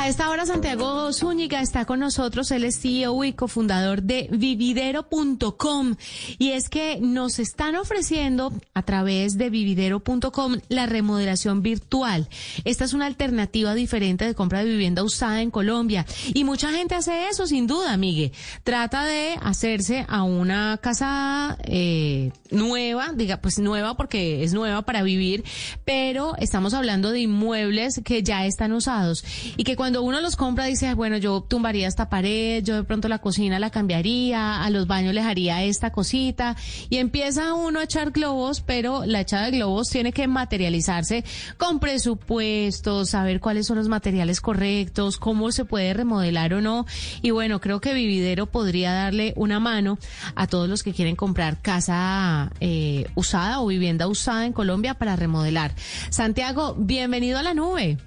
A esta hora Santiago Zúñiga está con nosotros, él es CEO y cofundador de vividero.com y es que nos están ofreciendo a través de vividero.com la remodelación virtual. Esta es una alternativa diferente de compra de vivienda usada en Colombia y mucha gente hace eso sin duda, Migue. Trata de hacerse a una casa eh, nueva, diga pues nueva porque es nueva para vivir, pero estamos hablando de inmuebles que ya están usados y que cuando uno los compra dice, bueno, yo tumbaría esta pared, yo de pronto la cocina la cambiaría, a los baños les haría esta cosita y empieza uno a echar globos, pero la echada de globos tiene que materializarse con presupuestos, saber cuáles son los materiales correctos, cómo se puede remodelar o no. Y bueno, creo que Vividero podría darle una mano a todos los que quieren comprar casa eh, usada o vivienda usada en Colombia para remodelar. Santiago, bienvenido a la nube.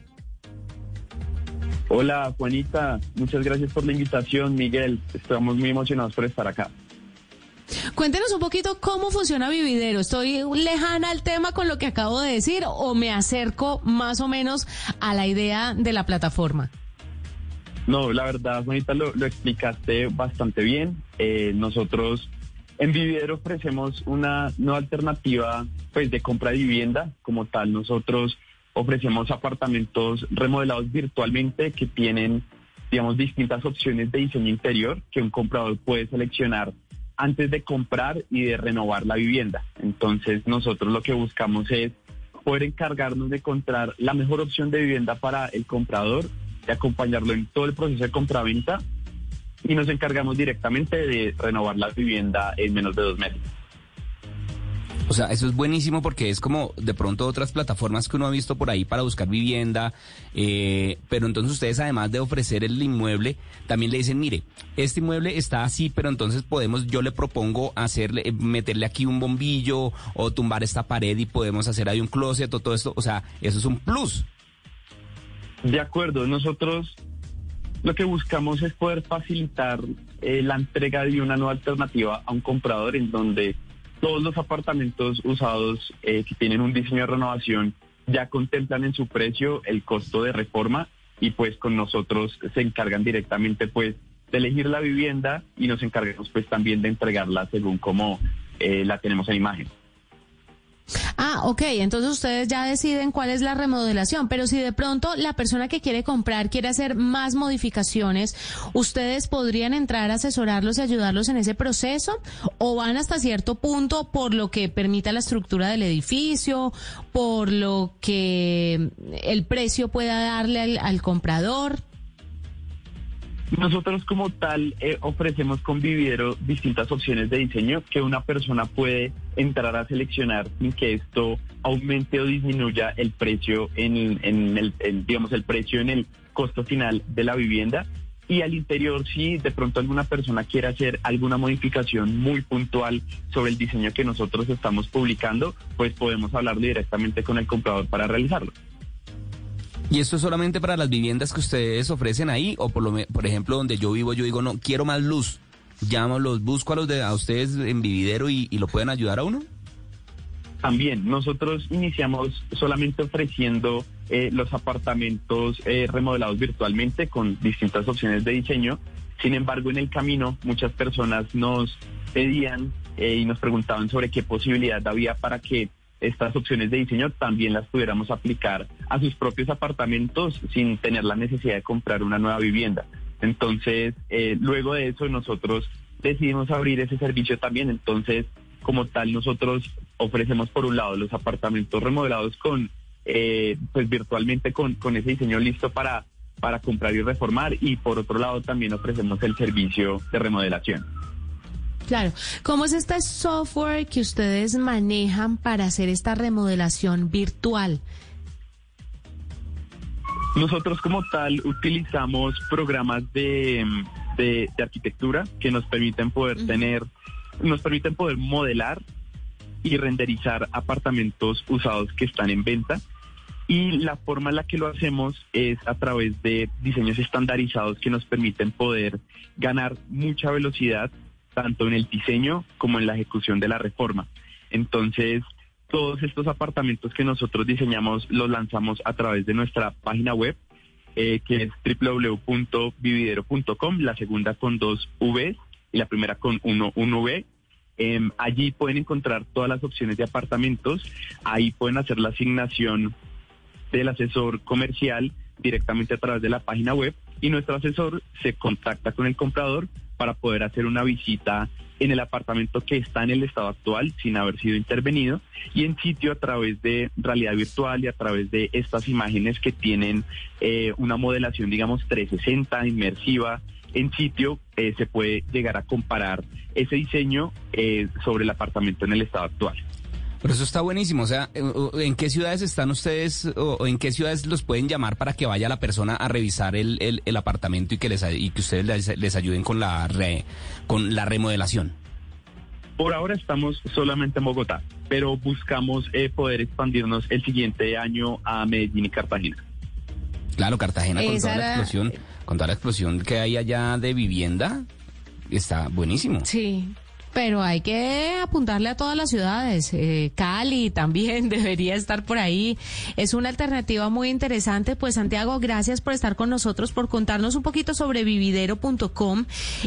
Hola Juanita, muchas gracias por la invitación, Miguel. Estamos muy emocionados por estar acá. Cuéntenos un poquito cómo funciona Vividero. ¿Estoy lejana al tema con lo que acabo de decir o me acerco más o menos a la idea de la plataforma? No, la verdad, Juanita, lo, explicaste bastante bien. Eh, nosotros en Vividero ofrecemos una nueva alternativa pues, de compra de vivienda. Como tal, nosotros ofrecemos apartamentos remodelados virtualmente que tienen, digamos, distintas opciones de diseño interior que un comprador puede seleccionar antes de comprar y de renovar la vivienda. Entonces nosotros lo que buscamos es poder encargarnos de encontrar la mejor opción de vivienda para el comprador, de acompañarlo en todo el proceso de compraventa y nos encargamos directamente de renovar la vivienda en menos de dos meses. O sea, eso es buenísimo porque es como de pronto otras plataformas que uno ha visto por ahí para buscar vivienda, eh, pero entonces ustedes además de ofrecer el inmueble, también le dicen, mire, este inmueble está así, pero entonces podemos, yo le propongo hacerle, eh, meterle aquí un bombillo o tumbar esta pared y podemos hacer ahí un closet o todo esto, o sea, eso es un plus. De acuerdo, nosotros lo que buscamos es poder facilitar eh, la entrega de una nueva alternativa a un comprador en donde todos los apartamentos usados eh, que tienen un diseño de renovación ya contemplan en su precio el costo de reforma y pues con nosotros se encargan directamente pues de elegir la vivienda y nos encargamos pues también de entregarla según como eh, la tenemos en imagen. Ah, ok, entonces ustedes ya deciden cuál es la remodelación, pero si de pronto la persona que quiere comprar quiere hacer más modificaciones, ¿ustedes podrían entrar a asesorarlos y ayudarlos en ese proceso? ¿O van hasta cierto punto por lo que permita la estructura del edificio, por lo que el precio pueda darle al, comprador? Nosotros como tal eh, ofrecemos con Vividero distintas opciones de diseño que una persona puede entrar a seleccionar sin que esto aumente o disminuya el precio en, el, digamos el precio en el costo final de la vivienda y al interior si de pronto alguna persona quiere hacer alguna modificación muy puntual sobre el diseño que nosotros estamos publicando, pues podemos hablar directamente con el comprador para realizarlo. ¿Y esto es solamente para las viviendas que ustedes ofrecen ahí? O por, lo, por ejemplo, donde yo vivo, yo digo, no, quiero más luz. Llamo, los busco a los de a ustedes en Vividero y, lo pueden ayudar a uno. También, nosotros iniciamos solamente ofreciendo eh, los apartamentos eh, remodelados virtualmente con distintas opciones de diseño. Sin embargo, en el camino muchas personas nos pedían eh, y nos preguntaban sobre qué posibilidad había para que estas opciones de diseño también las pudiéramos aplicar a sus propios apartamentos sin tener la necesidad de comprar una nueva vivienda. Entonces, eh, luego de eso nosotros decidimos abrir ese servicio también. Entonces, como tal, nosotros ofrecemos por un lado los apartamentos remodelados con, eh, pues virtualmente con, con ese diseño listo para, para comprar y reformar y por otro lado también ofrecemos el servicio de remodelación. Claro. ¿Cómo es este software que ustedes manejan para hacer esta remodelación virtual? Nosotros como tal utilizamos programas de, de, arquitectura que nos permiten poder tener, nos permiten poder modelar y renderizar apartamentos usados que están en venta. Y la forma en la que lo hacemos es a través de diseños estandarizados que nos permiten poder ganar mucha velocidad tanto en el diseño como en la ejecución de la reforma. Entonces, todos estos apartamentos que nosotros diseñamos los lanzamos a través de nuestra página web, eh, que es www.vividero.com, la segunda con dos V y la primera con uno, un V. Em, allí pueden encontrar todas las opciones de apartamentos, ahí pueden hacer la asignación del asesor comercial directamente a través de la página web y nuestro asesor se contacta con el comprador para poder hacer una visita en el apartamento que está en el estado actual sin haber sido intervenido y en sitio a través de realidad virtual y a través de estas imágenes que tienen eh, una modelación digamos 360 inmersiva en sitio eh, se puede llegar a comparar ese diseño eh, sobre el apartamento en el estado actual. Pero eso está buenísimo. O sea, ¿en qué ciudades están ustedes o en qué ciudades los pueden llamar para que vaya la persona a revisar el, el, apartamento y que les y que ustedes les, ayuden con la con la remodelación? Por ahora estamos solamente en Bogotá, pero buscamos eh, poder expandirnos el siguiente año a Medellín y Cartagena. Claro, Cartagena con toda la explosión, con toda la explosión que hay allá de vivienda, está buenísimo. Sí, pero hay que apuntarle a todas las ciudades. Eh, Cali también debería estar por ahí. Es una alternativa muy interesante. Pues Santiago, gracias por estar con nosotros, por contarnos un poquito sobre vividero.com,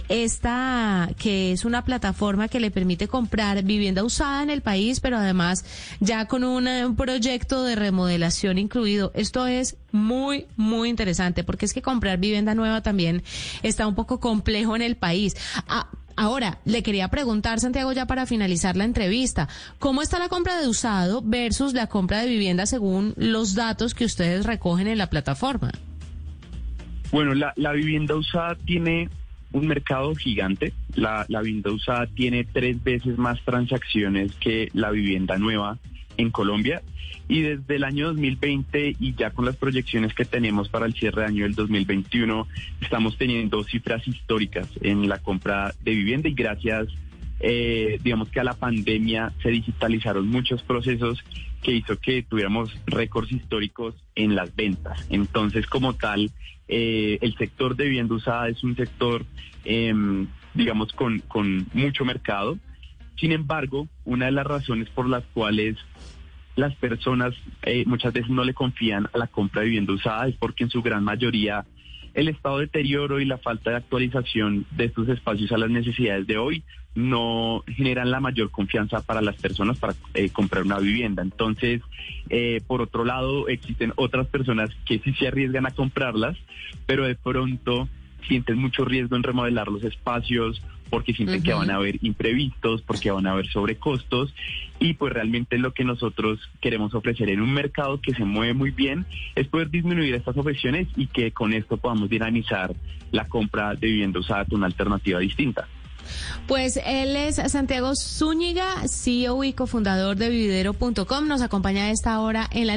esta que es una plataforma que le permite comprar vivienda usada en el país, pero además ya con un, proyecto de remodelación incluido. Esto es muy, muy interesante porque es que comprar vivienda nueva también está un poco complejo en el país. Ah, Ahora, le quería preguntar, Santiago, ya para finalizar la entrevista, ¿cómo está la compra de usado versus la compra de vivienda según los datos que ustedes recogen en la plataforma? Bueno, la, vivienda usada tiene un mercado gigante. La, la vivienda usada tiene tres veces más transacciones que la vivienda nueva en Colombia y desde el año 2020 y ya con las proyecciones que tenemos para el cierre de año del 2021 estamos teniendo cifras históricas en la compra de vivienda y gracias eh, digamos que a la pandemia se digitalizaron muchos procesos que hizo que tuviéramos récords históricos en las ventas. Entonces, como tal, eh, el sector de vivienda usada es un sector, em, digamos, con, con mucho mercado. Sin embargo, una de las razones por las cuales las personas eh, muchas veces no le confían a la compra de vivienda usada es porque en su gran mayoría el estado de deterioro y la falta de actualización de estos espacios a las necesidades de hoy no generan la mayor confianza para las personas para eh, comprar una vivienda. Entonces, eh, por otro lado, existen otras personas que sí se arriesgan a comprarlas, pero de pronto sienten mucho riesgo en remodelar los espacios porque sienten que van a haber imprevistos, porque van a haber sobrecostos y pues realmente lo que nosotros queremos ofrecer en un mercado que se mueve muy bien es poder disminuir estas objeciones y que con esto podamos dinamizar la compra de vivienda usada una alternativa distinta. Pues él es Santiago Zúñiga, CEO y cofundador de vividero.com. Nos acompaña a esta hora en la